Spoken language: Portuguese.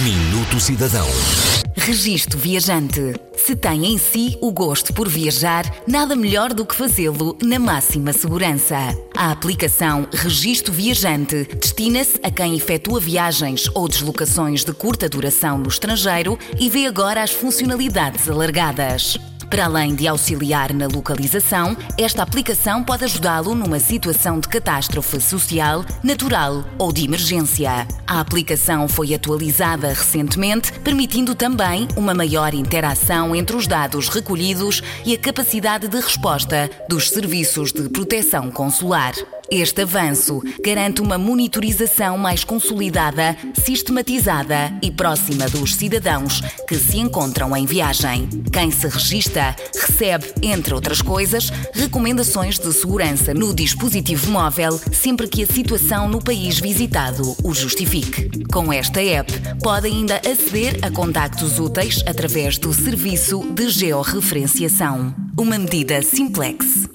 Minuto Cidadão. Registro Viajante. Se tem em si o gosto por viajar, nada melhor do que fazê-lo na máxima segurança. A aplicação Registro Viajante destina-se a quem efetua viagens ou deslocações de curta duração no estrangeiro e vê agora as funcionalidades alargadas. Para além de auxiliar na localização, esta aplicação pode ajudá-lo numa situação de catástrofe social, natural ou de emergência. A aplicação foi atualizada recentemente, permitindo também uma maior interação entre os dados recolhidos e a capacidade de resposta dos serviços de proteção consular. Este avanço garante uma monitorização mais consolidada, sistematizada e próxima dos cidadãos que se encontram em viagem. Quem se registra recebe, entre outras coisas, recomendações de segurança no dispositivo móvel sempre que a situação no país visitado o justifique. Com esta app, pode ainda aceder a contactos úteis através do serviço de georreferenciação. Uma medida simplex.